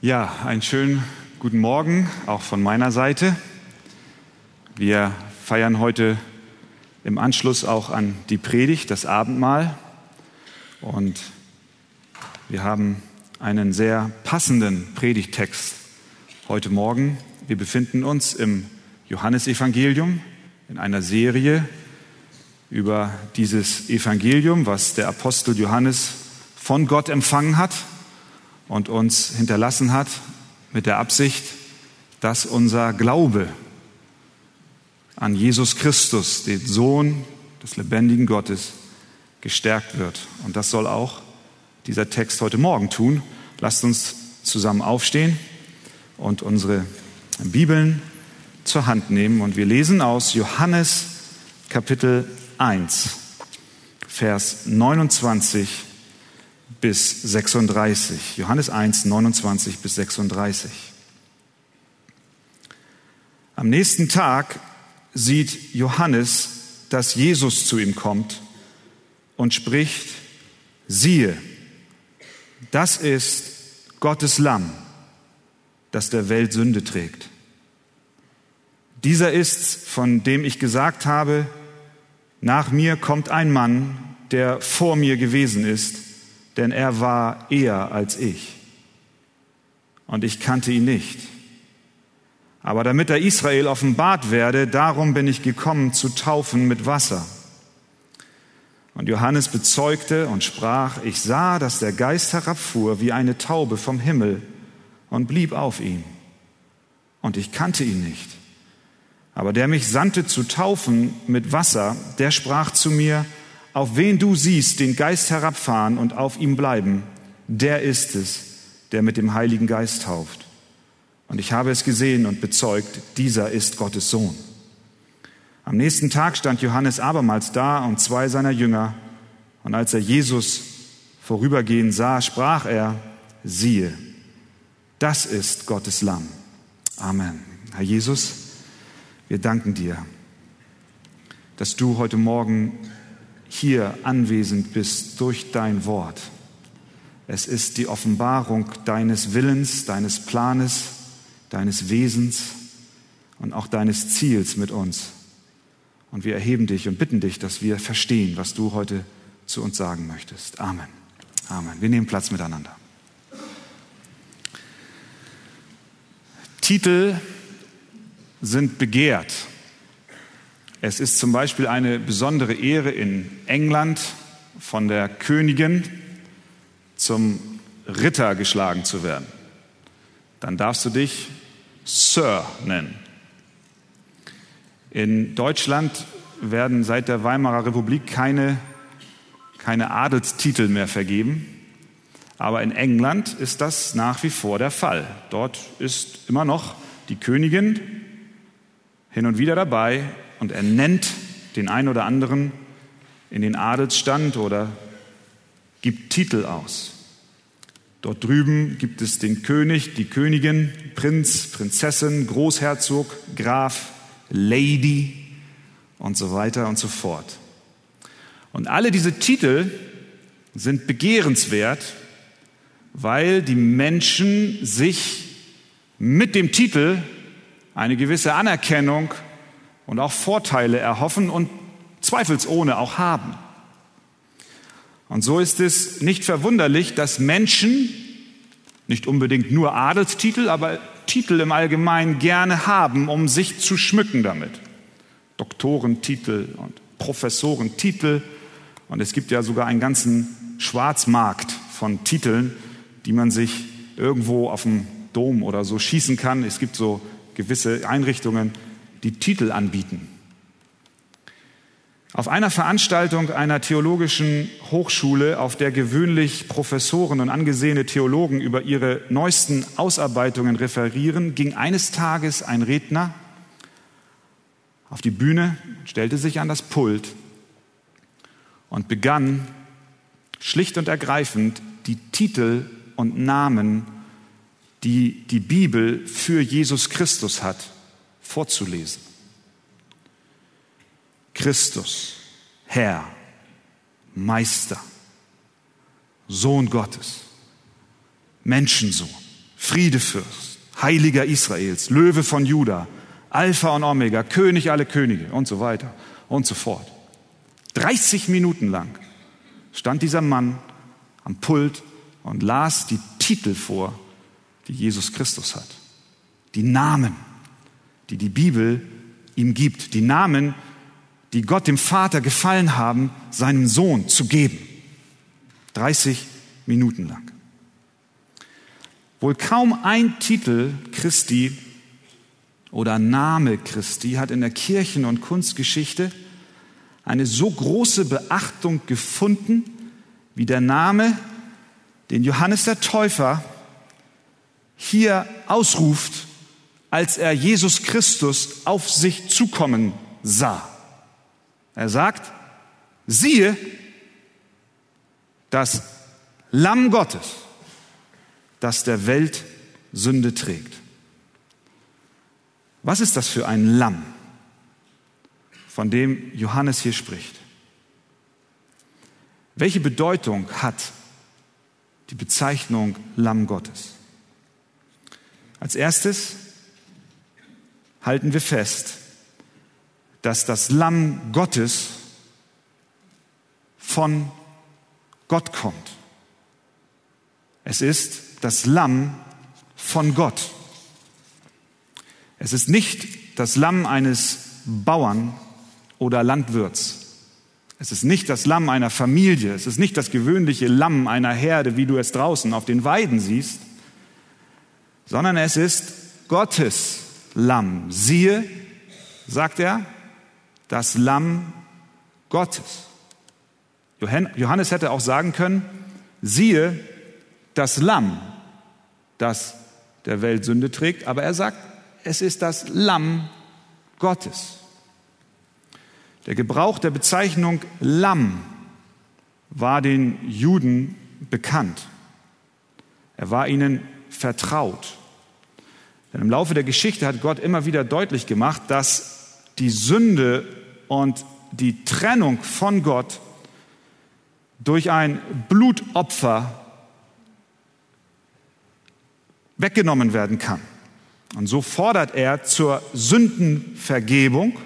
Ja, einen schönen guten Morgen auch von meiner Seite. Wir feiern heute im Anschluss auch an die Predigt, das Abendmahl. Und wir haben einen sehr passenden Predigttext heute Morgen. Wir befinden uns im Johannesevangelium in einer Serie über dieses Evangelium, was der Apostel Johannes von Gott empfangen hat und uns hinterlassen hat mit der Absicht, dass unser Glaube an Jesus Christus, den Sohn des lebendigen Gottes, gestärkt wird. Und das soll auch dieser Text heute Morgen tun. Lasst uns zusammen aufstehen und unsere Bibeln zur Hand nehmen. Und wir lesen aus Johannes Kapitel 1, Vers 29 bis 36. Johannes 1, 29 bis 36. Am nächsten Tag sieht Johannes, dass Jesus zu ihm kommt und spricht, siehe, das ist Gottes Lamm, das der Welt Sünde trägt. Dieser ist's, von dem ich gesagt habe, nach mir kommt ein Mann, der vor mir gewesen ist, denn er war eher als ich. Und ich kannte ihn nicht. Aber damit er Israel offenbart werde, darum bin ich gekommen zu taufen mit Wasser. Und Johannes bezeugte und sprach, ich sah, dass der Geist herabfuhr wie eine Taube vom Himmel und blieb auf ihm. Und ich kannte ihn nicht. Aber der mich sandte zu taufen mit Wasser, der sprach zu mir, auf wen du siehst den Geist herabfahren und auf ihm bleiben, der ist es, der mit dem Heiligen Geist tauft. Und ich habe es gesehen und bezeugt, dieser ist Gottes Sohn. Am nächsten Tag stand Johannes abermals da und zwei seiner Jünger. Und als er Jesus vorübergehen sah, sprach er, siehe, das ist Gottes Lamm. Amen. Herr Jesus, wir danken dir, dass du heute Morgen hier anwesend bist durch dein Wort. Es ist die Offenbarung deines Willens, deines Planes, deines Wesens und auch deines Ziels mit uns. Und wir erheben dich und bitten dich, dass wir verstehen, was du heute zu uns sagen möchtest. Amen. Amen. Wir nehmen Platz miteinander. Titel sind begehrt. Es ist zum Beispiel eine besondere Ehre in England von der Königin zum Ritter geschlagen zu werden. Dann darfst du dich Sir nennen. In Deutschland werden seit der Weimarer Republik keine, keine Adelstitel mehr vergeben. Aber in England ist das nach wie vor der Fall. Dort ist immer noch die Königin hin und wieder dabei und er nennt den einen oder anderen in den Adelsstand oder gibt Titel aus. Dort drüben gibt es den König, die Königin, Prinz, Prinzessin, Großherzog, Graf, Lady und so weiter und so fort. Und alle diese Titel sind begehrenswert, weil die Menschen sich mit dem Titel eine gewisse Anerkennung und auch Vorteile erhoffen und zweifelsohne auch haben. Und so ist es nicht verwunderlich, dass Menschen nicht unbedingt nur Adelstitel, aber Titel im Allgemeinen gerne haben, um sich zu schmücken damit. Doktorentitel und Professorentitel. Und es gibt ja sogar einen ganzen Schwarzmarkt von Titeln, die man sich irgendwo auf dem Dom oder so schießen kann. Es gibt so gewisse Einrichtungen, die Titel anbieten. Auf einer Veranstaltung einer theologischen Hochschule, auf der gewöhnlich Professoren und angesehene Theologen über ihre neuesten Ausarbeitungen referieren, ging eines Tages ein Redner auf die Bühne, stellte sich an das Pult und begann schlicht und ergreifend die Titel und Namen die die Bibel für Jesus Christus hat, vorzulesen. Christus, Herr, Meister, Sohn Gottes, Menschensohn, Friedefürst, Heiliger Israels, Löwe von Juda, Alpha und Omega, König alle Könige und so weiter und so fort. 30 Minuten lang stand dieser Mann am Pult und las die Titel vor, die Jesus Christus hat. Die Namen, die die Bibel ihm gibt. Die Namen, die Gott dem Vater gefallen haben, seinem Sohn zu geben. 30 Minuten lang. Wohl kaum ein Titel Christi oder Name Christi hat in der Kirchen- und Kunstgeschichte eine so große Beachtung gefunden wie der Name, den Johannes der Täufer hier ausruft, als er Jesus Christus auf sich zukommen sah. Er sagt, siehe, das Lamm Gottes, das der Welt Sünde trägt. Was ist das für ein Lamm, von dem Johannes hier spricht? Welche Bedeutung hat die Bezeichnung Lamm Gottes? Als erstes halten wir fest, dass das Lamm Gottes von Gott kommt. Es ist das Lamm von Gott. Es ist nicht das Lamm eines Bauern oder Landwirts. Es ist nicht das Lamm einer Familie. Es ist nicht das gewöhnliche Lamm einer Herde, wie du es draußen auf den Weiden siehst, sondern es ist Gottes Lamm. Siehe, sagt er, das Lamm Gottes. Johannes hätte auch sagen können, siehe, das Lamm, das der Welt Sünde trägt, aber er sagt, es ist das Lamm Gottes. Der Gebrauch der Bezeichnung Lamm war den Juden bekannt. Er war ihnen vertraut. Denn im Laufe der Geschichte hat Gott immer wieder deutlich gemacht, dass die Sünde und die Trennung von Gott durch ein Blutopfer weggenommen werden kann. Und so fordert er zur Sündenvergebung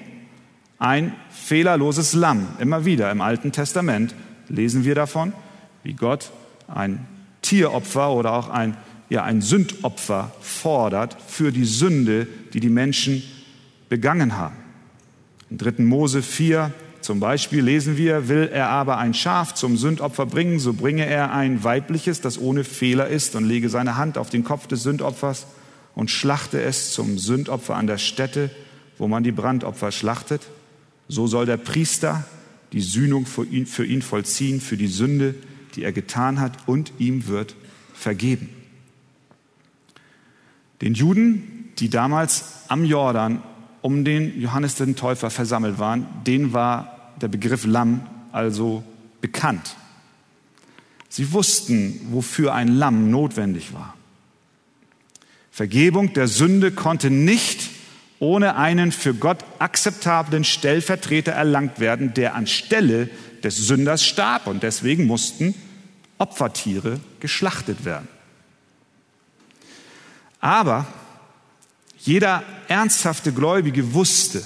ein fehlerloses Lamm. Immer wieder im Alten Testament lesen wir davon, wie Gott ein Tieropfer oder auch ein, ja, ein Sündopfer fordert für die Sünde, die die Menschen begangen haben. In 3. Mose 4 zum Beispiel lesen wir, will er aber ein Schaf zum Sündopfer bringen, so bringe er ein weibliches, das ohne Fehler ist, und lege seine Hand auf den Kopf des Sündopfers und schlachte es zum Sündopfer an der Stätte, wo man die Brandopfer schlachtet. So soll der Priester die Sühnung für ihn, für ihn vollziehen, für die Sünde, die er getan hat, und ihm wird vergeben. Den Juden, die damals am Jordan um den Johannes den Täufer versammelt waren, denen war der Begriff Lamm also bekannt. Sie wussten, wofür ein Lamm notwendig war. Vergebung der Sünde konnte nicht ohne einen für Gott akzeptablen Stellvertreter erlangt werden, der anstelle des Sünders starb. Und deswegen mussten Opfertiere geschlachtet werden. Aber jeder ernsthafte Gläubige wusste,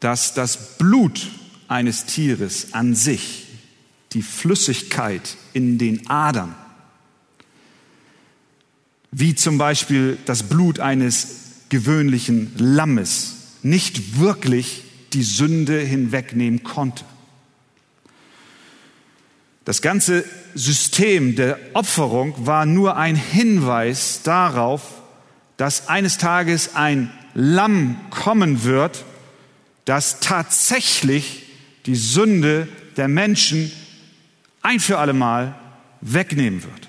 dass das Blut eines Tieres an sich, die Flüssigkeit in den Adern, wie zum Beispiel das Blut eines gewöhnlichen Lammes, nicht wirklich die Sünde hinwegnehmen konnte. Das ganze System der Opferung war nur ein Hinweis darauf, dass eines Tages ein Lamm kommen wird, das tatsächlich die Sünde der Menschen ein für allemal wegnehmen wird.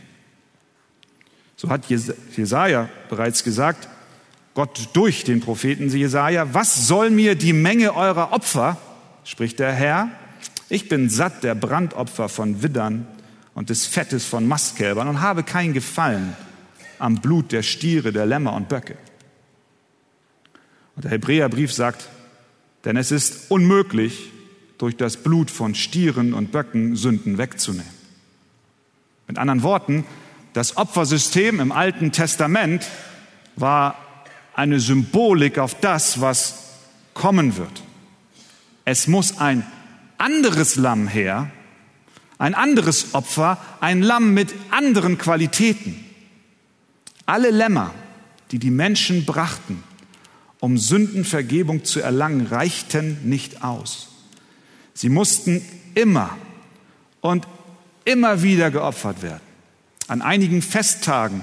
So hat Jesaja bereits gesagt, Gott durch den Propheten Jesaja, was soll mir die Menge eurer Opfer, spricht der Herr, ich bin satt der Brandopfer von Widdern und des Fettes von Mastkälbern und habe kein Gefallen am Blut der Stiere, der Lämmer und Böcke. Und der Hebräerbrief sagt, denn es ist unmöglich, durch das Blut von Stieren und Böcken Sünden wegzunehmen. Mit anderen Worten, Das Opfersystem im Alten Testament war eine Symbolik auf das, was kommen wird. Es muss ein anderes Lamm her, ein anderes Opfer, ein Lamm mit anderen Qualitäten. Alle Lämmer, die die Menschen brachten, um Sündenvergebung zu erlangen, reichten nicht aus. Sie mussten immer und immer wieder geopfert werden. An einigen Festtagen,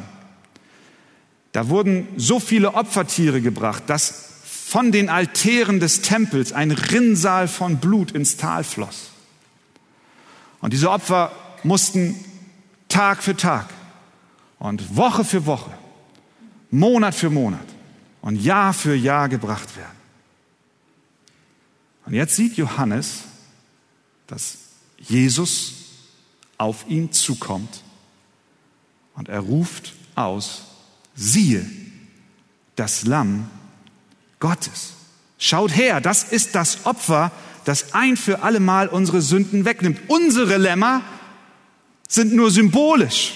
da wurden so viele Opfertiere gebracht, dass von den Altären des Tempels ein Rinnsal von Blut ins Tal floss. Und diese Opfer mussten Tag für Tag und Woche für Woche, Monat für Monat und Jahr für Jahr gebracht werden. Und jetzt sieht Johannes, dass Jesus auf ihn zukommt und er ruft aus, siehe, das Lamm Gottes. Schaut her, das ist das Opfer, das ein für allemal unsere Sünden wegnimmt. Unsere Lämmer sind nur symbolisch.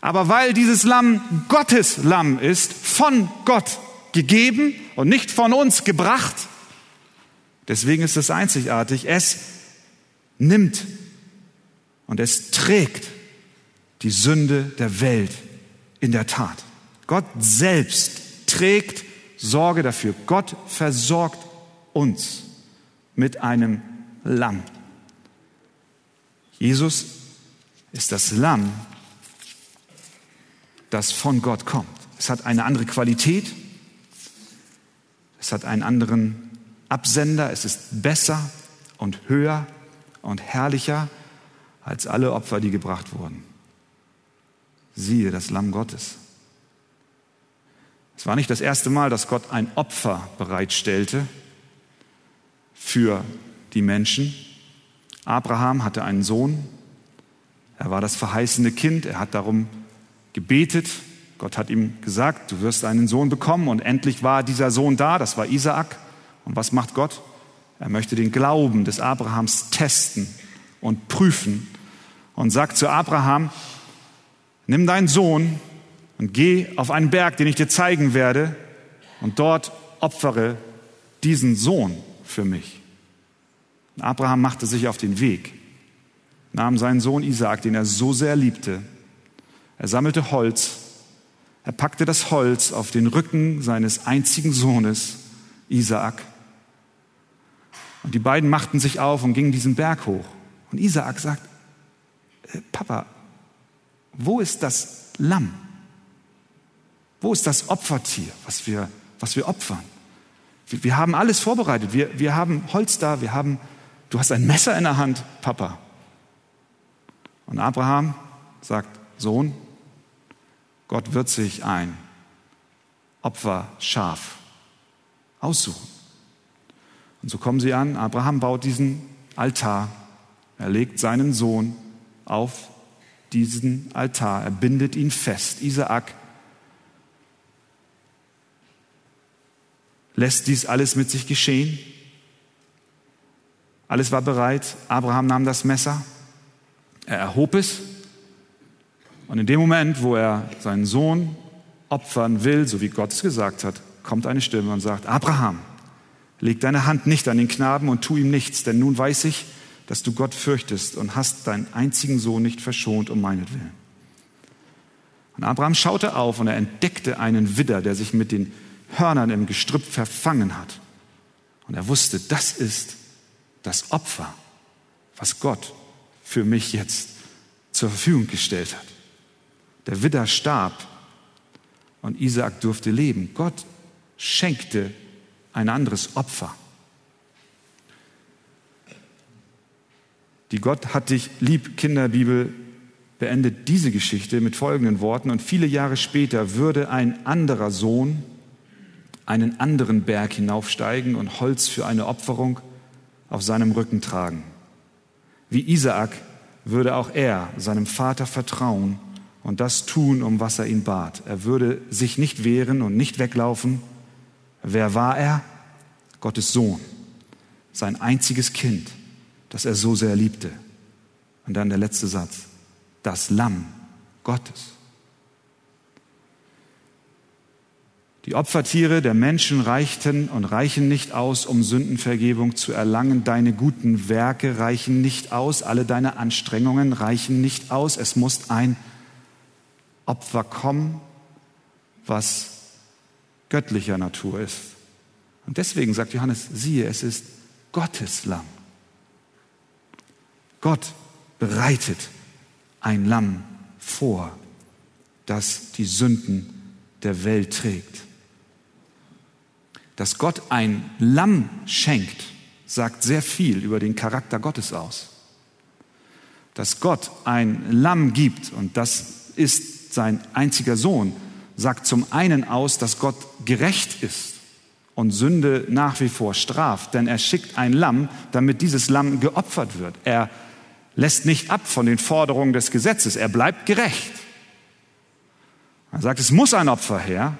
Aber weil dieses Lamm Gottes Lamm ist, von Gott gegeben und nicht von uns gebracht, deswegen ist es einzigartig, es nimmt und es trägt die Sünde der Welt in der Tat. Gott selbst trägt Sorge dafür. Gott versorgt uns mit einem Lamm. Jesus ist das Lamm, das von Gott kommt. Es hat eine andere Qualität, es hat einen anderen Absender, es ist besser und höher und herrlicher als alle Opfer, die gebracht wurden. Siehe das Lamm Gottes. Es war nicht das erste Mal, dass Gott ein Opfer bereitstellte für die Menschen. Abraham hatte einen Sohn. Er war das verheißene Kind. Er hat darum gebetet. Gott hat ihm gesagt, du wirst einen Sohn bekommen. Und endlich war dieser Sohn da. Das war Isaak. Und was macht Gott? Er möchte den Glauben des Abrahams testen und prüfen und sagt zu Abraham, nimm deinen Sohn und geh auf einen Berg, den ich dir zeigen werde, und dort opfere diesen Sohn für mich. Abraham machte sich auf den Weg, nahm seinen Sohn Isaak, den er so sehr liebte, er sammelte Holz, er packte das Holz auf den Rücken seines einzigen Sohnes, Isaak, und die beiden machten sich auf und gingen diesen Berg hoch. Und Isaak sagt, äh, Papa, wo ist das Lamm? Wo ist das Opfertier, was wir, was wir opfern? Wir, wir haben alles vorbereitet. Wir, wir haben Holz da, wir haben, du hast ein Messer in der Hand, Papa. Und Abraham sagt, Sohn, Gott wird sich ein Opferschaf aussuchen. Und so kommen sie an. Abraham baut diesen Altar. Er legt seinen Sohn auf diesen Altar. Er bindet ihn fest. Isaak lässt dies alles mit sich geschehen. Alles war bereit. Abraham nahm das Messer. Er erhob es. Und in dem Moment, wo er seinen Sohn opfern will, so wie Gott es gesagt hat, kommt eine Stimme und sagt, Abraham, leg deine Hand nicht an den Knaben und tu ihm nichts, denn nun weiß ich, dass du Gott fürchtest und hast deinen einzigen Sohn nicht verschont um meinetwillen. Und Abraham schaute auf und er entdeckte einen Widder, der sich mit den Hörnern im Gestrüpp verfangen hat. Und er wusste, das ist das Opfer, was Gott für mich jetzt zur Verfügung gestellt hat. Der Widder starb und Isaak durfte leben. Gott schenkte ein anderes Opfer. Die Gott hat dich lieb Kinderbibel beendet diese Geschichte mit folgenden Worten und viele Jahre später würde ein anderer Sohn einen anderen Berg hinaufsteigen und Holz für eine Opferung auf seinem Rücken tragen. Wie Isaak würde auch er seinem Vater vertrauen und das tun, um was er ihn bat. Er würde sich nicht wehren und nicht weglaufen. Wer war er? Gottes Sohn, sein einziges Kind, das er so sehr liebte. Und dann der letzte Satz. Das Lamm Gottes. Die Opfertiere der Menschen reichten und reichen nicht aus, um Sündenvergebung zu erlangen. Deine guten Werke reichen nicht aus. Alle deine Anstrengungen reichen nicht aus. Es muss ein Opfer kommen, was göttlicher Natur ist. Und deswegen sagt Johannes, siehe, es ist Gottes Lamm. Gott bereitet ein Lamm vor, das die Sünden der Welt trägt. Dass Gott ein Lamm schenkt, sagt sehr viel über den Charakter Gottes aus. Dass Gott ein Lamm gibt, und das ist sein einziger Sohn, sagt zum einen aus, dass Gott gerecht ist und Sünde nach wie vor straft, denn er schickt ein Lamm, damit dieses Lamm geopfert wird. Er lässt nicht ab von den Forderungen des Gesetzes, er bleibt gerecht. Er sagt, es muss ein Opfer her,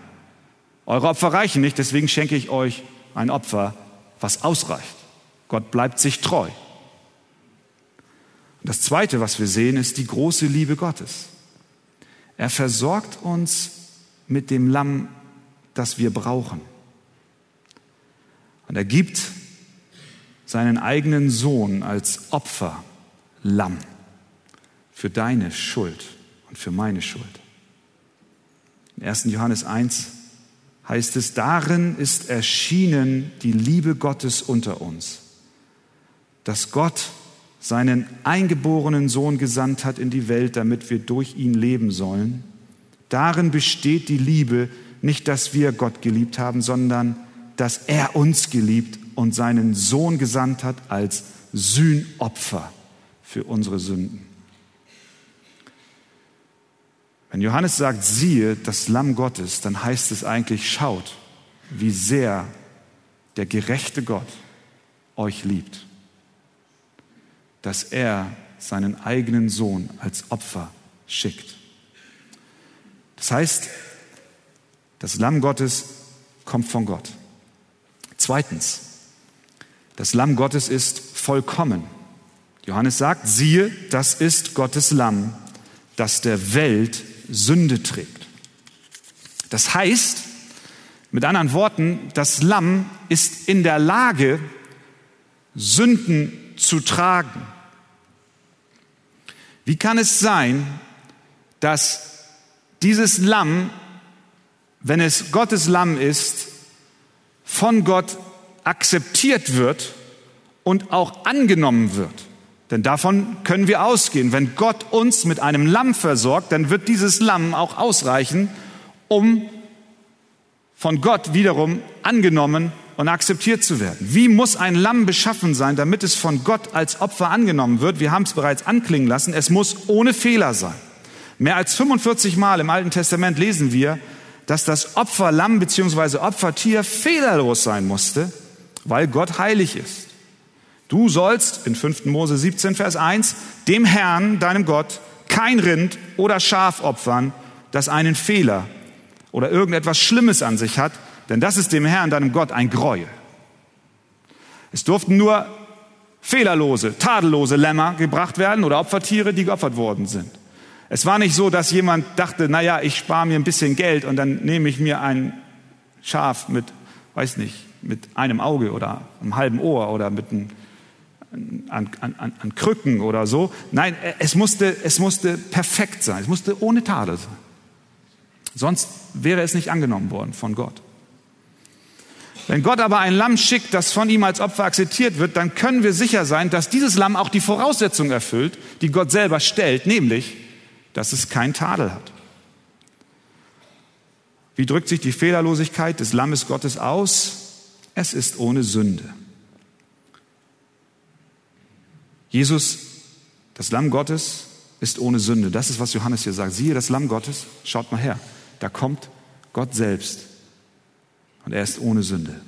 eure Opfer reichen nicht, deswegen schenke ich euch ein Opfer, was ausreicht. Gott bleibt sich treu. Und das Zweite, was wir sehen, ist die große Liebe Gottes. Er versorgt uns mit dem Lamm, das wir brauchen. Und er gibt seinen eigenen Sohn als Opfer, Lamm, für deine Schuld und für meine Schuld. In 1. Johannes 1 heißt es, darin ist erschienen die Liebe Gottes unter uns, dass Gott seinen eingeborenen Sohn gesandt hat in die Welt, damit wir durch ihn leben sollen. Darin besteht die Liebe, nicht dass wir Gott geliebt haben, sondern dass er uns geliebt und seinen Sohn gesandt hat als Sühnopfer für unsere Sünden. Wenn Johannes sagt, siehe das Lamm Gottes, dann heißt es eigentlich, schaut, wie sehr der gerechte Gott euch liebt, dass er seinen eigenen Sohn als Opfer schickt. Das heißt, das Lamm Gottes kommt von Gott. Zweitens, das Lamm Gottes ist vollkommen. Johannes sagt, siehe, das ist Gottes Lamm, das der Welt Sünde trägt. Das heißt, mit anderen Worten, das Lamm ist in der Lage, Sünden zu tragen. Wie kann es sein, dass dieses Lamm, wenn es Gottes Lamm ist, von Gott akzeptiert wird und auch angenommen wird? Denn davon können wir ausgehen. Wenn Gott uns mit einem Lamm versorgt, dann wird dieses Lamm auch ausreichen, um von Gott wiederum angenommen und akzeptiert zu werden. Wie muss ein Lamm beschaffen sein, damit es von Gott als Opfer angenommen wird? Wir haben es bereits anklingen lassen. Es muss ohne Fehler sein. Mehr als 45 Mal im Alten Testament lesen wir, dass das Opferlamm bzw. Opfertier fehlerlos sein musste, weil Gott heilig ist. Du sollst in 5. Mose 17, Vers 1 dem Herrn, deinem Gott, kein Rind oder Schaf opfern, das einen Fehler oder irgendetwas Schlimmes an sich hat, denn das ist dem Herrn, deinem Gott, ein Gräuel. Es durften nur fehlerlose, tadellose Lämmer gebracht werden oder Opfertiere, die geopfert worden sind. Es war nicht so, dass jemand dachte, naja, ich spare mir ein bisschen Geld und dann nehme ich mir ein Schaf mit, weiß nicht, mit einem Auge oder einem halben Ohr oder mit einem an, an, an Krücken oder so. Nein, es musste, es musste perfekt sein. Es musste ohne Tadel sein. Sonst wäre es nicht angenommen worden von Gott. Wenn Gott aber ein Lamm schickt, das von ihm als Opfer akzeptiert wird, dann können wir sicher sein, dass dieses Lamm auch die Voraussetzung erfüllt, die Gott selber stellt, nämlich, dass es kein Tadel hat. Wie drückt sich die Fehlerlosigkeit des Lammes Gottes aus? Es ist ohne Sünde. Jesus, das Lamm Gottes, ist ohne Sünde. Das ist, was Johannes hier sagt. Siehe das Lamm Gottes, schaut mal her. Da kommt Gott selbst. Und er ist ohne Sünde.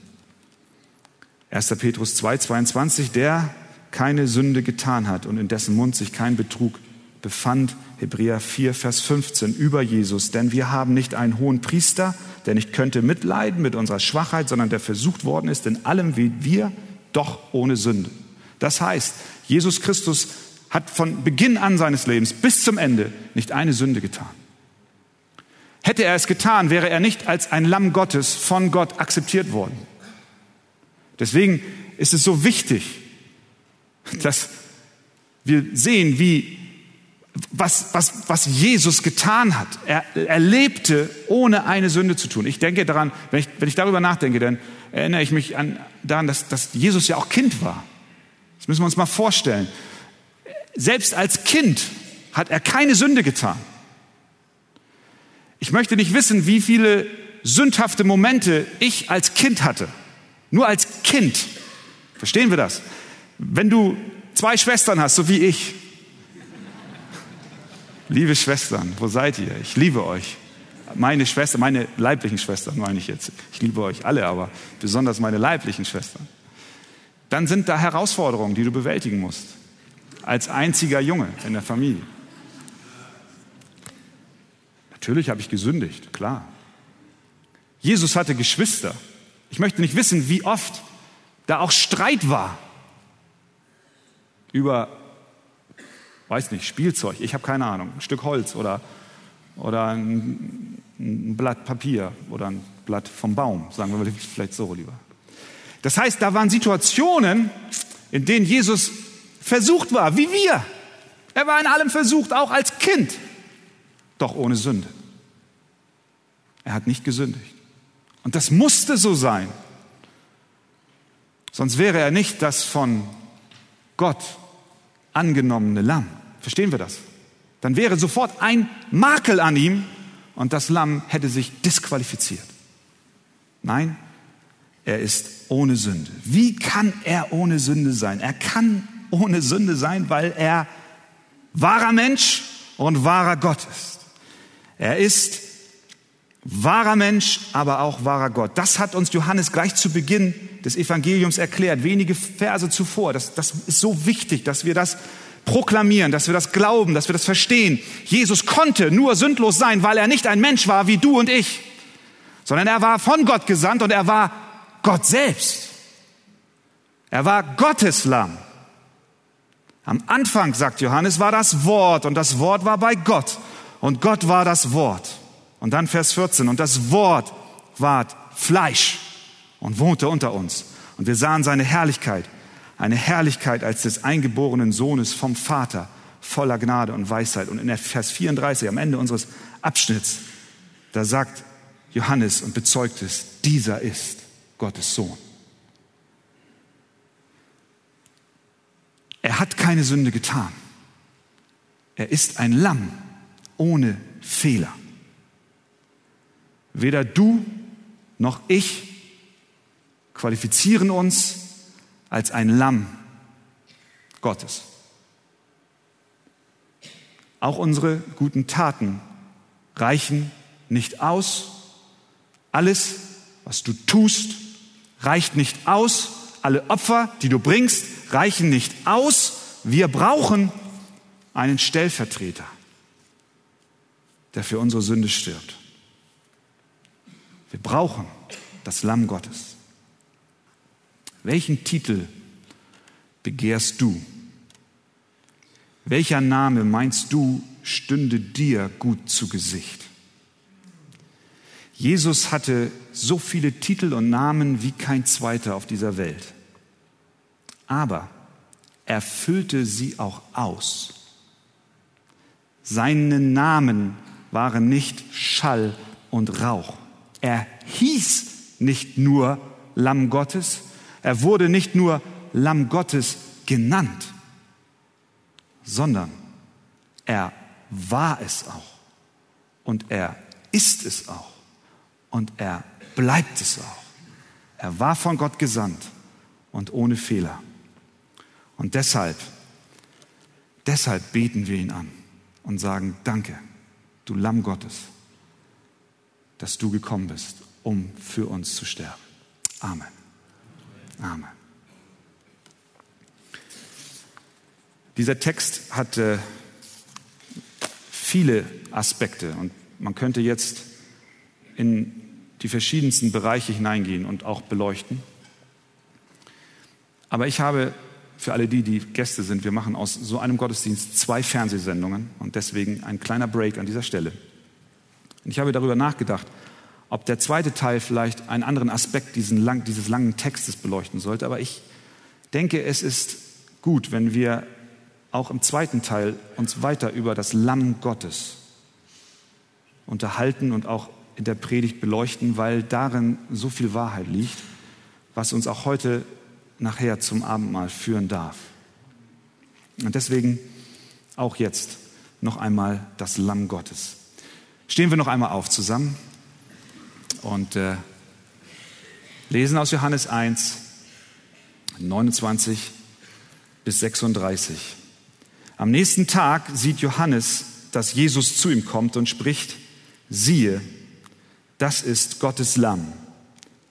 1. Petrus 2, 22, der keine Sünde getan hat und in dessen Mund sich kein Betrug befand. Hebräer 4, Vers 15 über Jesus. Denn wir haben nicht einen hohen Priester, der nicht könnte mitleiden mit unserer Schwachheit, sondern der versucht worden ist in allem wie wir, doch ohne Sünde. Das heißt, Jesus Christus hat von Beginn an seines Lebens bis zum Ende nicht eine Sünde getan. Hätte er es getan, wäre er nicht als ein Lamm Gottes von Gott akzeptiert worden. Deswegen ist es so wichtig, dass wir sehen, wie, was, was, was Jesus getan hat. Er, er lebte, ohne eine Sünde zu tun. Ich denke daran, wenn ich, wenn ich darüber nachdenke, dann erinnere ich mich an, daran, dass, dass Jesus ja auch Kind war. Das müssen wir uns mal vorstellen. Selbst als Kind hat er keine Sünde getan. Ich möchte nicht wissen, wie viele sündhafte Momente ich als Kind hatte. Nur als Kind. Verstehen wir das? Wenn du zwei Schwestern hast, so wie ich. Liebe Schwestern, wo seid ihr? Ich liebe euch. Meine Schwestern, meine leiblichen Schwestern meine ich jetzt. Ich liebe euch alle, aber besonders meine leiblichen Schwestern. Dann sind da Herausforderungen, die du bewältigen musst. Als einziger Junge in der Familie. Natürlich habe ich gesündigt, klar. Jesus hatte Geschwister. Ich möchte nicht wissen, wie oft da auch Streit war über, weiß nicht, Spielzeug, ich habe keine Ahnung, ein Stück Holz oder, oder ein, ein Blatt Papier oder ein Blatt vom Baum, sagen wir vielleicht so lieber. Das heißt, da waren Situationen, in denen Jesus versucht war, wie wir. Er war in allem versucht, auch als Kind, doch ohne Sünde. Er hat nicht gesündigt. Und das musste so sein. Sonst wäre er nicht das von Gott angenommene Lamm. Verstehen wir das? Dann wäre sofort ein Makel an ihm und das Lamm hätte sich disqualifiziert. Nein, er ist ohne Sünde. Wie kann er ohne Sünde sein? Er kann ohne Sünde sein, weil er wahrer Mensch und wahrer Gott ist. Er ist wahrer Mensch, aber auch wahrer Gott. Das hat uns Johannes gleich zu Beginn des Evangeliums erklärt, wenige Verse zuvor. Das, das ist so wichtig, dass wir das proklamieren, dass wir das glauben, dass wir das verstehen. Jesus konnte nur sündlos sein, weil er nicht ein Mensch war wie du und ich, sondern er war von Gott gesandt und er war Gott selbst. Er war Gottes Lamm. Am Anfang, sagt Johannes, war das Wort und das Wort war bei Gott und Gott war das Wort. Und dann Vers 14, und das Wort ward Fleisch und wohnte unter uns. Und wir sahen seine Herrlichkeit, eine Herrlichkeit als des eingeborenen Sohnes vom Vater, voller Gnade und Weisheit. Und in Vers 34, am Ende unseres Abschnitts, da sagt Johannes und bezeugt es, dieser ist Gottes Sohn. Er hat keine Sünde getan. Er ist ein Lamm ohne Fehler. Weder du noch ich qualifizieren uns als ein Lamm Gottes. Auch unsere guten Taten reichen nicht aus. Alles, was du tust, reicht nicht aus. Alle Opfer, die du bringst, reichen nicht aus. Wir brauchen einen Stellvertreter, der für unsere Sünde stirbt. Wir brauchen das Lamm Gottes. Welchen Titel begehrst du? Welcher Name meinst du stünde dir gut zu Gesicht? Jesus hatte so viele Titel und Namen wie kein zweiter auf dieser Welt. Aber er füllte sie auch aus. Seine Namen waren nicht Schall und Rauch. Er hieß nicht nur Lamm Gottes, er wurde nicht nur Lamm Gottes genannt, sondern er war es auch und er ist es auch und er bleibt es auch. Er war von Gott gesandt und ohne Fehler. Und deshalb, deshalb beten wir ihn an und sagen, danke, du Lamm Gottes, dass du gekommen bist, um für uns zu sterben. Amen. Amen. Dieser Text hat äh, viele Aspekte und man könnte jetzt in die verschiedensten Bereiche hineingehen und auch beleuchten. Aber ich habe für alle die, die Gäste sind, wir machen aus so einem Gottesdienst zwei Fernsehsendungen und deswegen ein kleiner Break an dieser Stelle. Und ich habe darüber nachgedacht, ob der zweite Teil vielleicht einen anderen Aspekt lang, dieses langen Textes beleuchten sollte. Aber ich denke, es ist gut, wenn wir auch im zweiten Teil uns weiter über das Lamm Gottes unterhalten und auch in der Predigt beleuchten, weil darin so viel Wahrheit liegt, was uns auch heute nachher zum Abendmahl führen darf. Und deswegen auch jetzt noch einmal das Lamm Gottes. Stehen wir noch einmal auf zusammen und äh, lesen aus Johannes 1, 29 bis 36. Am nächsten Tag sieht Johannes, dass Jesus zu ihm kommt und spricht, siehe, das ist Gottes Lamm,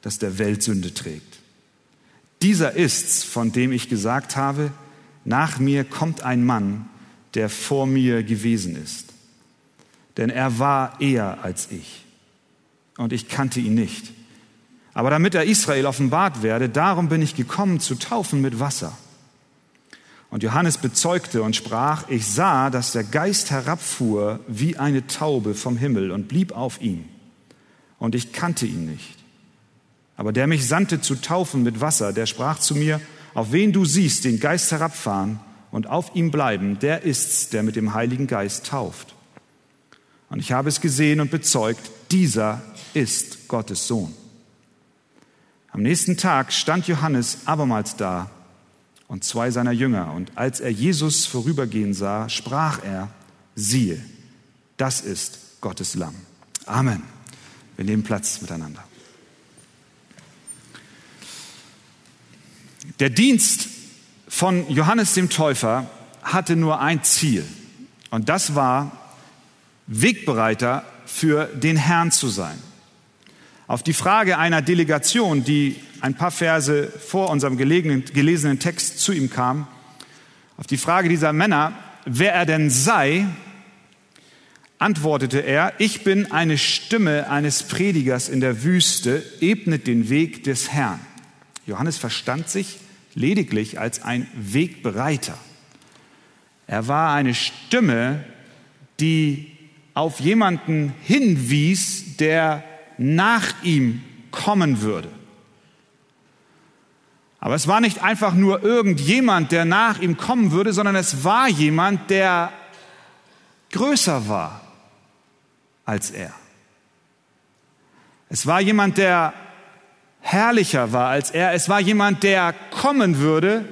das der Welt Sünde trägt. Dieser ist's, von dem ich gesagt habe, nach mir kommt ein Mann, der vor mir gewesen ist. Denn er war eher als ich und ich kannte ihn nicht. Aber damit er Israel offenbart werde, darum bin ich gekommen zu taufen mit Wasser. Und Johannes bezeugte und sprach, ich sah, dass der Geist herabfuhr wie eine Taube vom Himmel und blieb auf ihm. Und ich kannte ihn nicht. Aber der mich sandte zu taufen mit Wasser, der sprach zu mir, auf wen du siehst den Geist herabfahren und auf ihm bleiben, der ist's, der mit dem Heiligen Geist tauft. Und ich habe es gesehen und bezeugt, dieser ist Gottes Sohn. Am nächsten Tag stand Johannes abermals da und zwei seiner Jünger. Und als er Jesus vorübergehen sah, sprach er, siehe, das ist Gottes Lamm. Amen. Wir nehmen Platz miteinander. Der Dienst von Johannes dem Täufer hatte nur ein Ziel. Und das war, Wegbereiter für den Herrn zu sein. Auf die Frage einer Delegation, die ein paar Verse vor unserem gelesenen Text zu ihm kam, auf die Frage dieser Männer, wer er denn sei, antwortete er, ich bin eine Stimme eines Predigers in der Wüste, ebnet den Weg des Herrn. Johannes verstand sich lediglich als ein Wegbereiter. Er war eine Stimme, die auf jemanden hinwies, der nach ihm kommen würde. Aber es war nicht einfach nur irgendjemand, der nach ihm kommen würde, sondern es war jemand, der größer war als er. Es war jemand, der herrlicher war als er. Es war jemand, der kommen würde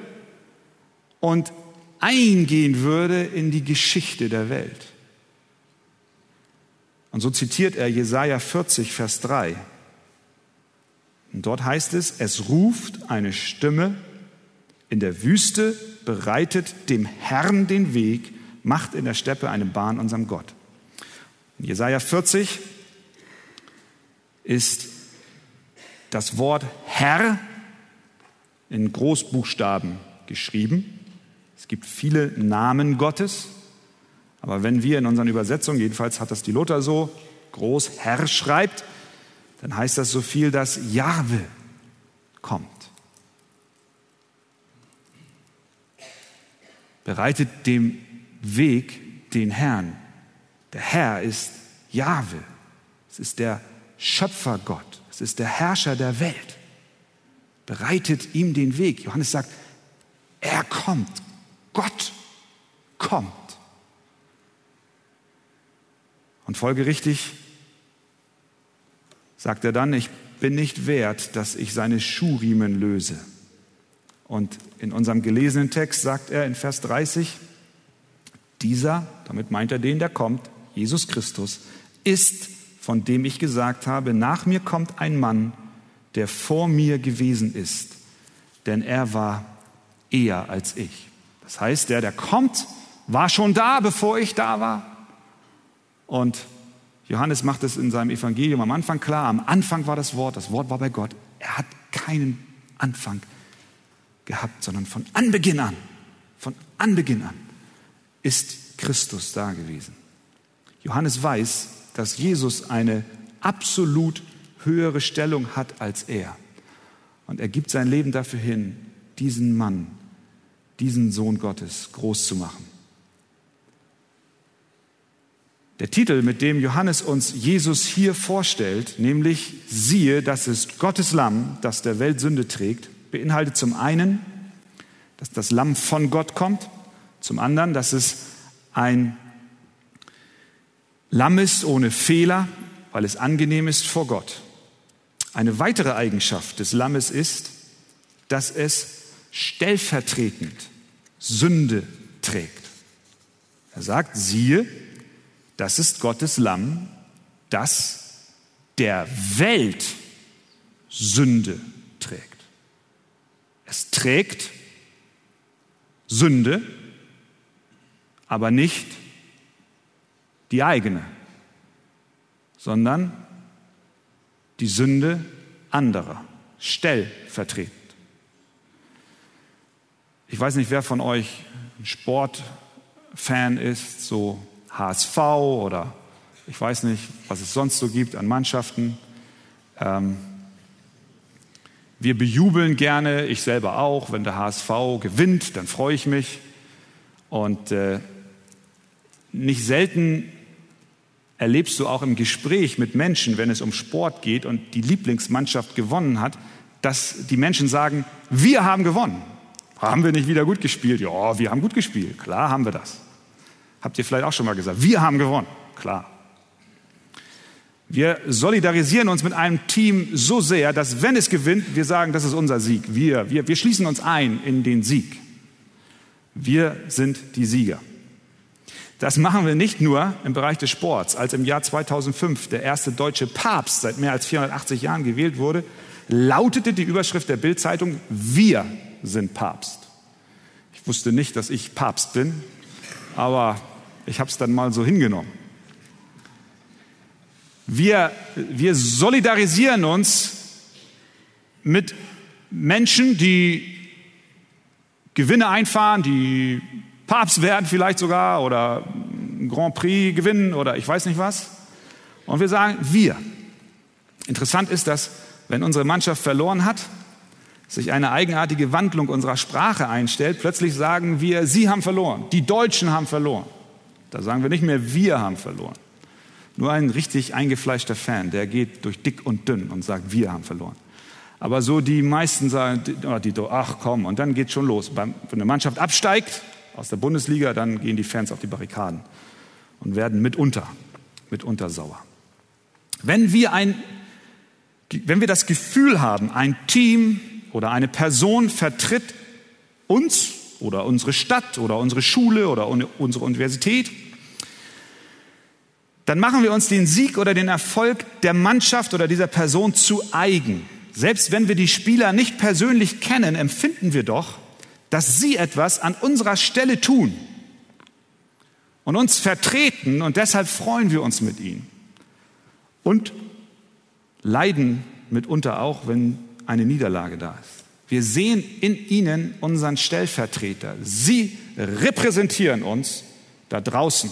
und eingehen würde in die Geschichte der Welt. Und so zitiert er Jesaja 40, Vers 3. Und dort heißt es, es ruft eine Stimme in der Wüste, bereitet dem Herrn den Weg, macht in der Steppe eine Bahn unserem Gott. Jesaja 40 ist das Wort Herr in Großbuchstaben geschrieben. Es gibt viele Namen Gottes, aber wenn wir in unseren Übersetzungen, jedenfalls hat das die Lothar so, groß Herr schreibt, dann heißt das so viel, dass Jahwe kommt. Bereitet dem Weg den Herrn. Der Herr ist Jahwe. Es ist der Schöpfergott. Es ist der Herrscher der Welt. Bereitet ihm den Weg. Johannes sagt, er kommt. Gott kommt. Und folgerichtig sagt er dann, ich bin nicht wert, dass ich seine Schuhriemen löse. Und in unserem gelesenen Text sagt er in Vers 30, dieser, damit meint er den, der kommt, Jesus Christus, ist, von dem ich gesagt habe, nach mir kommt ein Mann, der vor mir gewesen ist, denn er war eher als ich. Das heißt, der, der kommt, war schon da, bevor ich da war. Und Johannes macht es in seinem Evangelium am Anfang klar. Am Anfang war das Wort, das Wort war bei Gott. Er hat keinen Anfang gehabt, sondern von Anbeginn an, von Anbeginn an ist Christus da gewesen. Johannes weiß, dass Jesus eine absolut höhere Stellung hat als er. Und er gibt sein Leben dafür hin, diesen Mann diesen Sohn Gottes groß zu machen. Der Titel, mit dem Johannes uns Jesus hier vorstellt, nämlich siehe, das ist Gottes Lamm, das der Welt Sünde trägt, beinhaltet zum einen, dass das Lamm von Gott kommt, zum anderen, dass es ein Lamm ist ohne Fehler, weil es angenehm ist vor Gott. Eine weitere Eigenschaft des Lammes ist, dass es stellvertretend Sünde trägt. Er sagt, siehe, das ist Gottes Lamm, das der Welt Sünde trägt. Es trägt Sünde, aber nicht die eigene, sondern die Sünde anderer, stellvertretend. Ich weiß nicht, wer von euch ein Sportfan ist, so HSV oder ich weiß nicht, was es sonst so gibt an Mannschaften. Ähm, wir bejubeln gerne, ich selber auch, wenn der HSV gewinnt, dann freue ich mich. Und äh, nicht selten erlebst du auch im Gespräch mit Menschen, wenn es um Sport geht und die Lieblingsmannschaft gewonnen hat, dass die Menschen sagen, wir haben gewonnen. Haben wir nicht wieder gut gespielt? Ja, wir haben gut gespielt. Klar haben wir das. Habt ihr vielleicht auch schon mal gesagt. Wir haben gewonnen. Klar. Wir solidarisieren uns mit einem Team so sehr, dass wenn es gewinnt, wir sagen, das ist unser Sieg. Wir, wir, wir schließen uns ein in den Sieg. Wir sind die Sieger. Das machen wir nicht nur im Bereich des Sports. Als im Jahr 2005 der erste deutsche Papst seit mehr als 480 Jahren gewählt wurde, lautete die Überschrift der Bildzeitung, wir sind Papst. Ich wusste nicht, dass ich Papst bin, aber ich habe es dann mal so hingenommen. Wir, wir solidarisieren uns mit Menschen, die Gewinne einfahren, die Papst werden vielleicht sogar oder Grand Prix gewinnen oder ich weiß nicht was. Und wir sagen, wir. Interessant ist, dass wenn unsere Mannschaft verloren hat, sich eine eigenartige Wandlung unserer Sprache einstellt, plötzlich sagen wir, sie haben verloren, die Deutschen haben verloren. Da sagen wir nicht mehr, wir haben verloren. Nur ein richtig eingefleischter Fan, der geht durch dick und dünn und sagt, wir haben verloren. Aber so die meisten sagen, ach komm, und dann geht schon los. Wenn eine Mannschaft absteigt aus der Bundesliga, dann gehen die Fans auf die Barrikaden und werden mitunter, mitunter sauer. Wenn wir ein, wenn wir das Gefühl haben, ein Team oder eine Person vertritt uns oder unsere Stadt oder unsere Schule oder unsere Universität, dann machen wir uns den Sieg oder den Erfolg der Mannschaft oder dieser Person zu eigen. Selbst wenn wir die Spieler nicht persönlich kennen, empfinden wir doch, dass sie etwas an unserer Stelle tun und uns vertreten und deshalb freuen wir uns mit ihnen und leiden mitunter auch, wenn eine Niederlage da ist. Wir sehen in ihnen unseren Stellvertreter. Sie repräsentieren uns da draußen,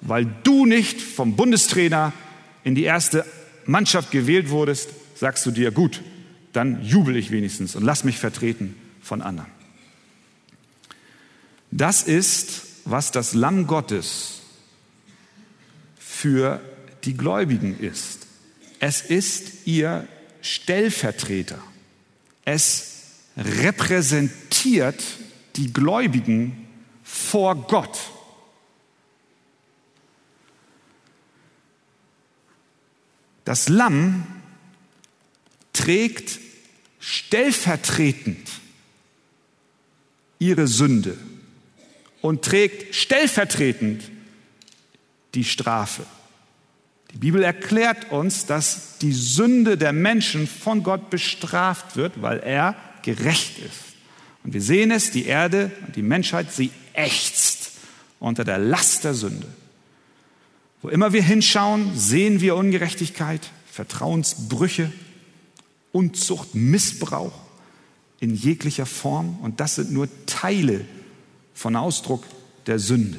weil du nicht vom Bundestrainer in die erste Mannschaft gewählt wurdest, sagst du dir, gut, dann jubel ich wenigstens und lass mich vertreten von anderen. Das ist, was das Lamm Gottes für die Gläubigen ist. Es ist ihr Stellvertreter. Es repräsentiert die Gläubigen vor Gott. Das Lamm trägt stellvertretend ihre Sünde und trägt stellvertretend die Strafe. Die Bibel erklärt uns, dass die Sünde der Menschen von Gott bestraft wird, weil er gerecht ist. Und wir sehen es, die Erde und die Menschheit, sie ächzt unter der Last der Sünde. Wo immer wir hinschauen, sehen wir Ungerechtigkeit, Vertrauensbrüche, Unzucht, Missbrauch in jeglicher Form. Und das sind nur Teile von Ausdruck der Sünde.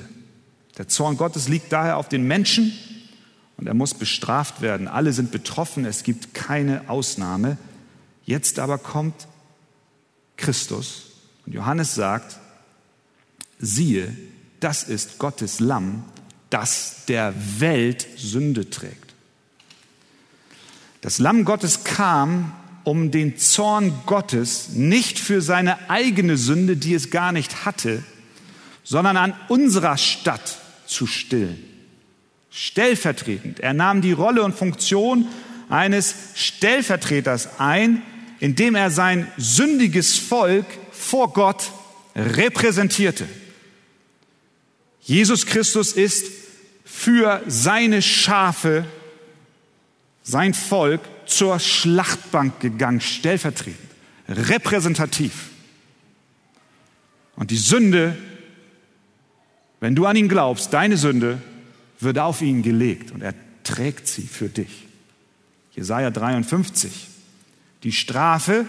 Der Zorn Gottes liegt daher auf den Menschen und er muss bestraft werden. Alle sind betroffen, es gibt keine Ausnahme. Jetzt aber kommt Christus. Und Johannes sagt, siehe, das ist Gottes Lamm, das der Welt Sünde trägt. Das Lamm Gottes kam, um den Zorn Gottes nicht für seine eigene Sünde, die es gar nicht hatte, sondern an unserer Stadt zu stillen. Stellvertretend. Er nahm die Rolle und Funktion eines Stellvertreters ein, indem er sein sündiges Volk vor Gott repräsentierte. Jesus Christus ist für seine Schafe, sein Volk zur Schlachtbank gegangen, stellvertretend, repräsentativ. Und die Sünde, wenn du an ihn glaubst, deine Sünde wird auf ihn gelegt und er trägt sie für dich. Jesaja 53. Die Strafe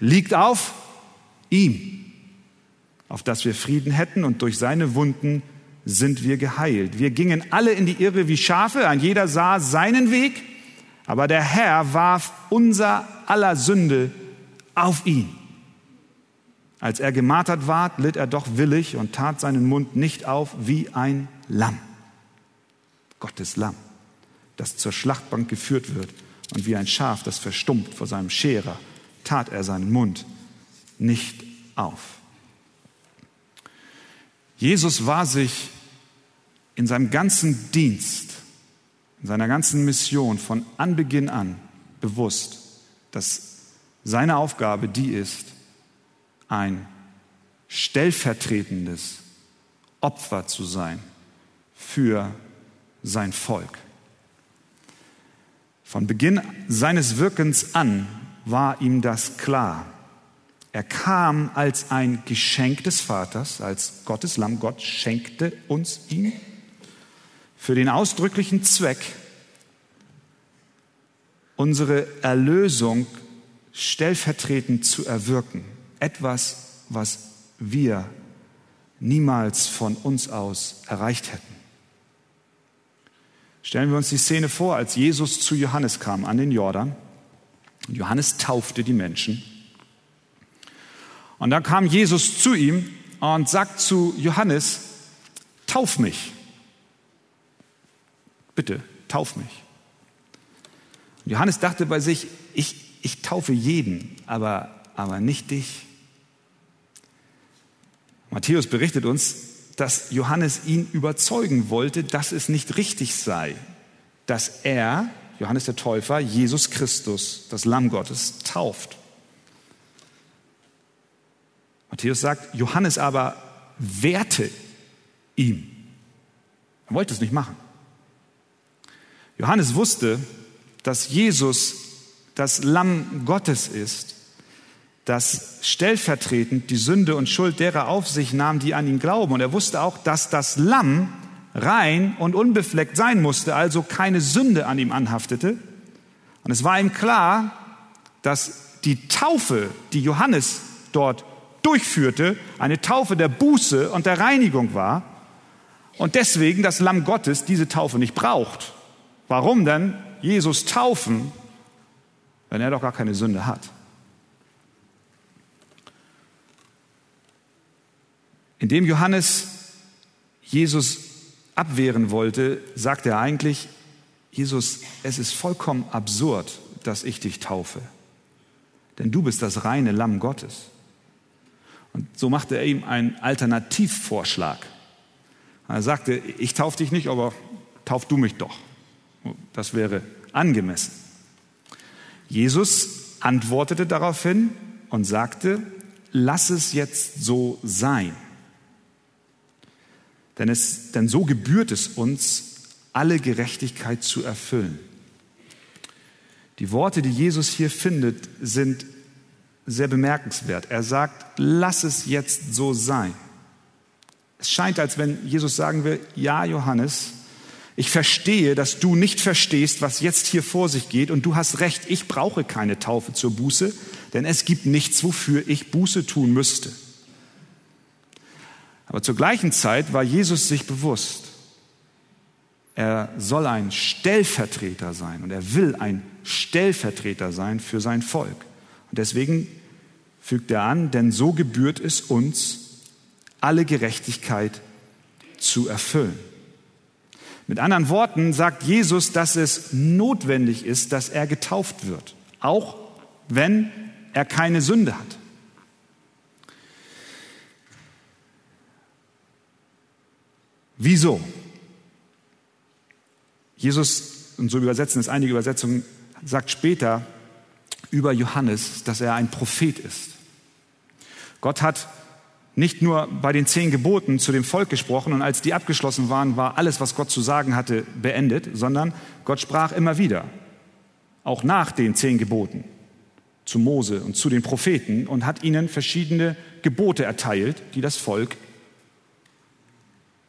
liegt auf ihm, auf dass wir Frieden hätten und durch seine Wunden sind wir geheilt. Wir gingen alle in die Irre wie Schafe, ein jeder sah seinen Weg, aber der Herr warf unser aller Sünde auf ihn. Als er gemartert ward, litt er doch willig und tat seinen Mund nicht auf wie ein Lamm. Gottes Lamm, das zur Schlachtbank geführt wird und wie ein Schaf, das verstummt vor seinem Scherer, tat er seinen Mund nicht auf. Jesus war sich in seinem ganzen Dienst, in seiner ganzen Mission von Anbeginn an bewusst, dass seine Aufgabe die ist, ein stellvertretendes Opfer zu sein für sein Volk. Von Beginn seines Wirkens an war ihm das klar. Er kam als ein Geschenk des Vaters, als Gottes Lamm. Gott schenkte uns ihn für den ausdrücklichen Zweck, unsere Erlösung stellvertretend zu erwirken. Etwas, was wir niemals von uns aus erreicht hätten. Stellen wir uns die Szene vor, als Jesus zu Johannes kam an den Jordan. Und Johannes taufte die Menschen. Und dann kam Jesus zu ihm und sagt zu Johannes, tauf mich. Bitte, tauf mich. Und Johannes dachte bei sich, ich, ich taufe jeden, aber, aber nicht dich. Matthäus berichtet uns, dass Johannes ihn überzeugen wollte, dass es nicht richtig sei, dass er, Johannes der Täufer, Jesus Christus, das Lamm Gottes, tauft. Matthäus sagt, Johannes aber wehrte ihm. Er wollte es nicht machen. Johannes wusste, dass Jesus das Lamm Gottes ist das stellvertretend die Sünde und Schuld derer auf sich nahm, die an ihn glauben. Und er wusste auch, dass das Lamm rein und unbefleckt sein musste, also keine Sünde an ihm anhaftete. Und es war ihm klar, dass die Taufe, die Johannes dort durchführte, eine Taufe der Buße und der Reinigung war. Und deswegen das Lamm Gottes diese Taufe nicht braucht. Warum denn Jesus taufen, wenn er doch gar keine Sünde hat? Indem Johannes Jesus abwehren wollte, sagte er eigentlich, Jesus, es ist vollkommen absurd, dass ich dich taufe, denn du bist das reine Lamm Gottes. Und so machte er ihm einen Alternativvorschlag. Er sagte, ich taufe dich nicht, aber tauf du mich doch. Das wäre angemessen. Jesus antwortete daraufhin und sagte, lass es jetzt so sein. Denn, es, denn so gebührt es uns, alle Gerechtigkeit zu erfüllen. Die Worte, die Jesus hier findet, sind sehr bemerkenswert. Er sagt, lass es jetzt so sein. Es scheint, als wenn Jesus sagen will, ja, Johannes, ich verstehe, dass du nicht verstehst, was jetzt hier vor sich geht und du hast recht, ich brauche keine Taufe zur Buße, denn es gibt nichts, wofür ich Buße tun müsste. Aber zur gleichen Zeit war Jesus sich bewusst, er soll ein Stellvertreter sein und er will ein Stellvertreter sein für sein Volk. Und deswegen fügt er an, denn so gebührt es uns, alle Gerechtigkeit zu erfüllen. Mit anderen Worten sagt Jesus, dass es notwendig ist, dass er getauft wird, auch wenn er keine Sünde hat. Wieso? Jesus, und so übersetzen es einige Übersetzungen, sagt später über Johannes, dass er ein Prophet ist. Gott hat nicht nur bei den zehn Geboten zu dem Volk gesprochen und als die abgeschlossen waren, war alles, was Gott zu sagen hatte, beendet, sondern Gott sprach immer wieder, auch nach den zehn Geboten zu Mose und zu den Propheten und hat ihnen verschiedene Gebote erteilt, die das Volk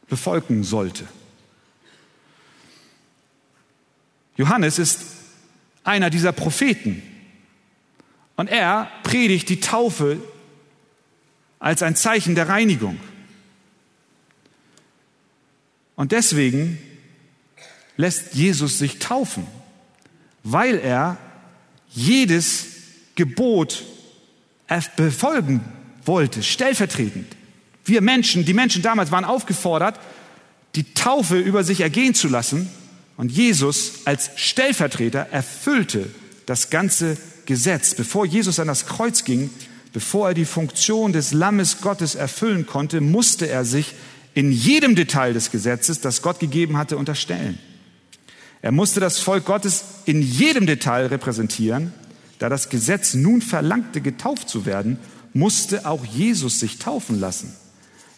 befolgen sollte. Johannes ist einer dieser Propheten und er predigt die Taufe als ein Zeichen der Reinigung. Und deswegen lässt Jesus sich taufen, weil er jedes Gebot befolgen wollte, stellvertretend. Wir Menschen, die Menschen damals waren aufgefordert, die Taufe über sich ergehen zu lassen. Und Jesus als Stellvertreter erfüllte das ganze Gesetz. Bevor Jesus an das Kreuz ging, bevor er die Funktion des Lammes Gottes erfüllen konnte, musste er sich in jedem Detail des Gesetzes, das Gott gegeben hatte, unterstellen. Er musste das Volk Gottes in jedem Detail repräsentieren. Da das Gesetz nun verlangte, getauft zu werden, musste auch Jesus sich taufen lassen.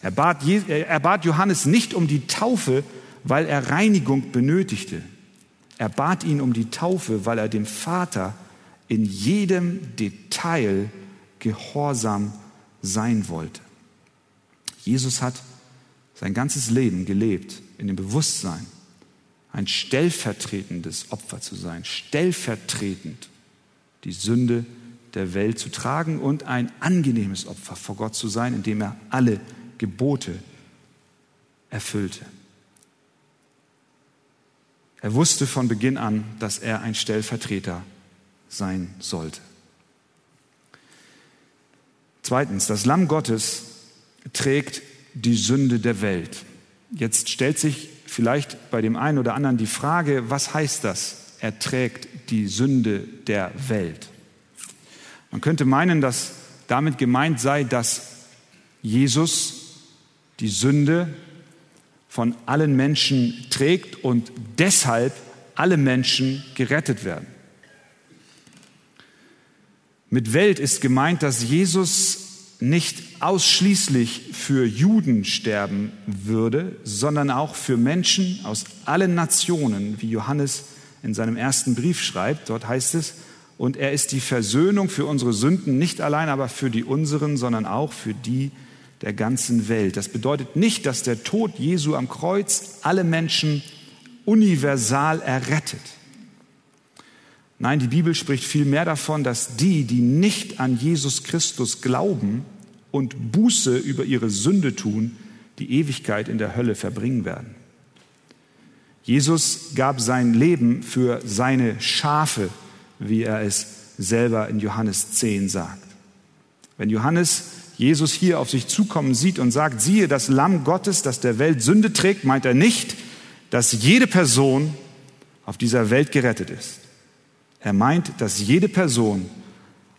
Er bat, er bat Johannes nicht um die Taufe, weil er Reinigung benötigte. Er bat ihn um die Taufe, weil er dem Vater in jedem Detail gehorsam sein wollte. Jesus hat sein ganzes Leben gelebt in dem Bewusstsein, ein stellvertretendes Opfer zu sein, stellvertretend die Sünde der Welt zu tragen und ein angenehmes Opfer vor Gott zu sein, indem er alle Gebote erfüllte. Er wusste von Beginn an, dass er ein Stellvertreter sein sollte. Zweitens, das Lamm Gottes trägt die Sünde der Welt. Jetzt stellt sich vielleicht bei dem einen oder anderen die Frage, was heißt das? Er trägt die Sünde der Welt. Man könnte meinen, dass damit gemeint sei, dass Jesus die Sünde von allen Menschen trägt und deshalb alle Menschen gerettet werden. Mit Welt ist gemeint, dass Jesus nicht ausschließlich für Juden sterben würde, sondern auch für Menschen aus allen Nationen, wie Johannes in seinem ersten Brief schreibt. Dort heißt es, und er ist die Versöhnung für unsere Sünden, nicht allein aber für die unseren, sondern auch für die der ganzen Welt. Das bedeutet nicht, dass der Tod Jesu am Kreuz alle Menschen universal errettet. Nein, die Bibel spricht vielmehr davon, dass die, die nicht an Jesus Christus glauben und Buße über ihre Sünde tun, die Ewigkeit in der Hölle verbringen werden. Jesus gab sein Leben für seine Schafe, wie er es selber in Johannes 10 sagt. Wenn Johannes Jesus hier auf sich zukommen sieht und sagt, siehe das Lamm Gottes, das der Welt Sünde trägt, meint er nicht, dass jede Person auf dieser Welt gerettet ist. Er meint, dass jede Person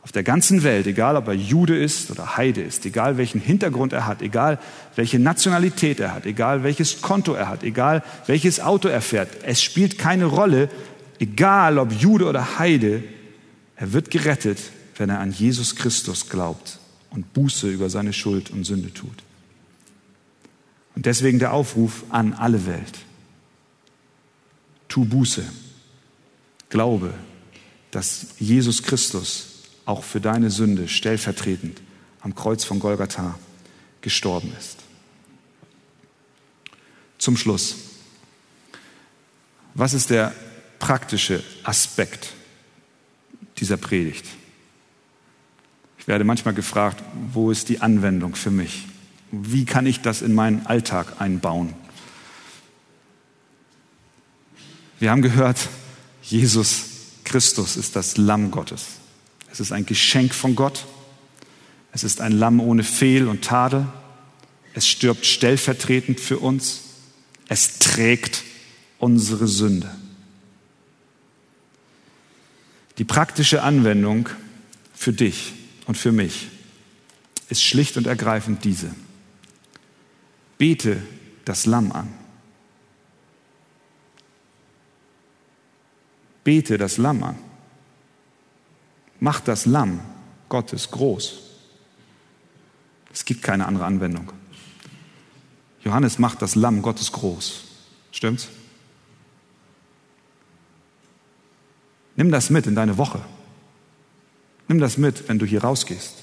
auf der ganzen Welt, egal ob er Jude ist oder Heide ist, egal welchen Hintergrund er hat, egal welche Nationalität er hat, egal welches Konto er hat, egal welches Auto er fährt, es spielt keine Rolle, egal ob Jude oder Heide, er wird gerettet, wenn er an Jesus Christus glaubt und Buße über seine Schuld und Sünde tut. Und deswegen der Aufruf an alle Welt. Tu Buße. Glaube, dass Jesus Christus auch für deine Sünde stellvertretend am Kreuz von Golgatha gestorben ist. Zum Schluss. Was ist der praktische Aspekt dieser Predigt? Ich werde manchmal gefragt, wo ist die Anwendung für mich? Wie kann ich das in meinen Alltag einbauen? Wir haben gehört, Jesus Christus ist das Lamm Gottes. Es ist ein Geschenk von Gott. Es ist ein Lamm ohne Fehl und Tadel. Es stirbt stellvertretend für uns. Es trägt unsere Sünde. Die praktische Anwendung für dich und für mich ist schlicht und ergreifend diese. Bete das Lamm an. Bete das Lamm an. Mach das Lamm Gottes groß. Es gibt keine andere Anwendung. Johannes macht das Lamm Gottes groß. Stimmt's? Nimm das mit in deine Woche. Nimm das mit, wenn du hier rausgehst.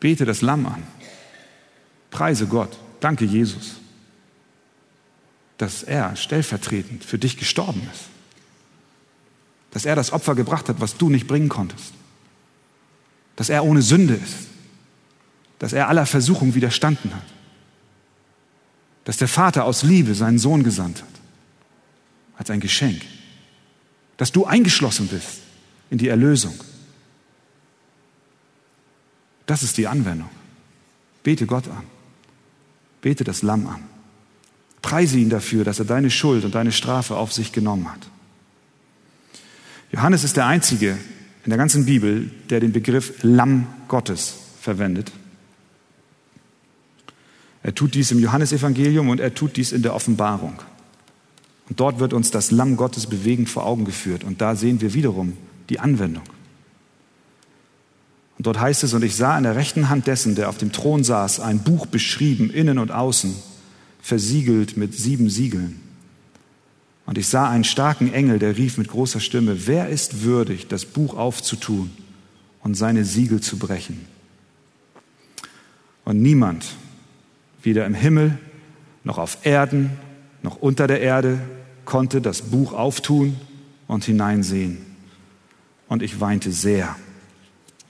Bete das Lamm an. Preise Gott. Danke Jesus, dass er stellvertretend für dich gestorben ist. Dass er das Opfer gebracht hat, was du nicht bringen konntest. Dass er ohne Sünde ist. Dass er aller Versuchung widerstanden hat. Dass der Vater aus Liebe seinen Sohn gesandt hat. Als ein Geschenk. Dass du eingeschlossen bist in die Erlösung. Das ist die Anwendung. Bete Gott an. Bete das Lamm an. Preise ihn dafür, dass er deine Schuld und deine Strafe auf sich genommen hat. Johannes ist der Einzige in der ganzen Bibel, der den Begriff Lamm Gottes verwendet. Er tut dies im Johannesevangelium und er tut dies in der Offenbarung. Und dort wird uns das Lamm Gottes bewegend vor Augen geführt. Und da sehen wir wiederum die Anwendung. Und dort heißt es, und ich sah in der rechten Hand dessen, der auf dem Thron saß, ein Buch beschrieben, innen und außen, versiegelt mit sieben Siegeln. Und ich sah einen starken Engel, der rief mit großer Stimme, wer ist würdig, das Buch aufzutun und seine Siegel zu brechen? Und niemand, weder im Himmel noch auf Erden noch unter der Erde, konnte das Buch auftun und hineinsehen. Und ich weinte sehr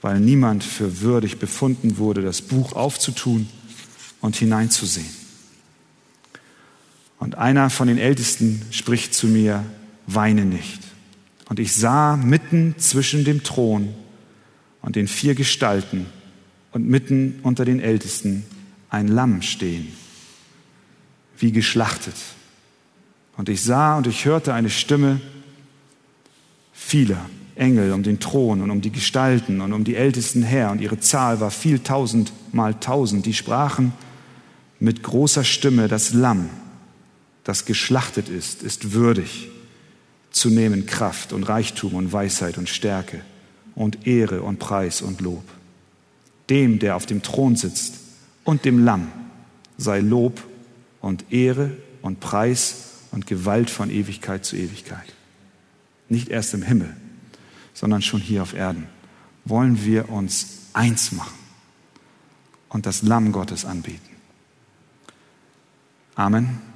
weil niemand für würdig befunden wurde, das Buch aufzutun und hineinzusehen. Und einer von den Ältesten spricht zu mir, weine nicht. Und ich sah mitten zwischen dem Thron und den vier Gestalten und mitten unter den Ältesten ein Lamm stehen, wie geschlachtet. Und ich sah und ich hörte eine Stimme vieler Engel um den Thron und um die Gestalten und um die Ältesten her, und ihre Zahl war viel tausend mal tausend, die sprachen mit großer Stimme, das Lamm, das geschlachtet ist, ist würdig zu nehmen Kraft und Reichtum und Weisheit und Stärke und Ehre und Preis und Lob. Dem, der auf dem Thron sitzt und dem Lamm sei Lob und Ehre und Preis und Gewalt von Ewigkeit zu Ewigkeit. Nicht erst im Himmel, sondern schon hier auf Erden, wollen wir uns eins machen und das Lamm Gottes anbeten. Amen.